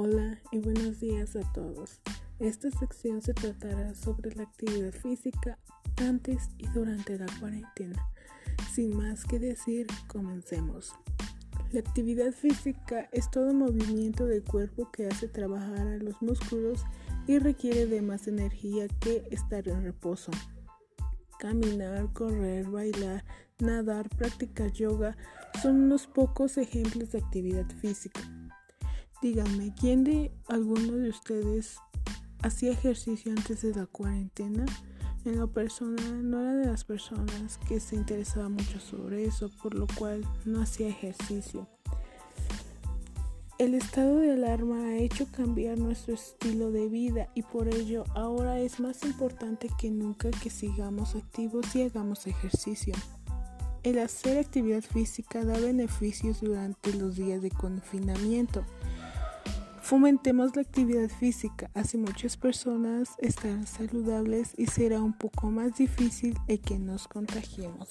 Hola y buenos días a todos. Esta sección se tratará sobre la actividad física antes y durante la cuarentena. Sin más que decir, comencemos. La actividad física es todo movimiento del cuerpo que hace trabajar a los músculos y requiere de más energía que estar en reposo. Caminar, correr, bailar, nadar, practicar yoga son unos pocos ejemplos de actividad física. Díganme, ¿quién de alguno de ustedes hacía ejercicio antes de la cuarentena? En lo personal no era de las personas que se interesaba mucho sobre eso, por lo cual no hacía ejercicio. El estado de alarma ha hecho cambiar nuestro estilo de vida y por ello ahora es más importante que nunca que sigamos activos y hagamos ejercicio. El hacer actividad física da beneficios durante los días de confinamiento. Fomentemos la actividad física, así muchas personas estarán saludables y será un poco más difícil el que nos contagiemos.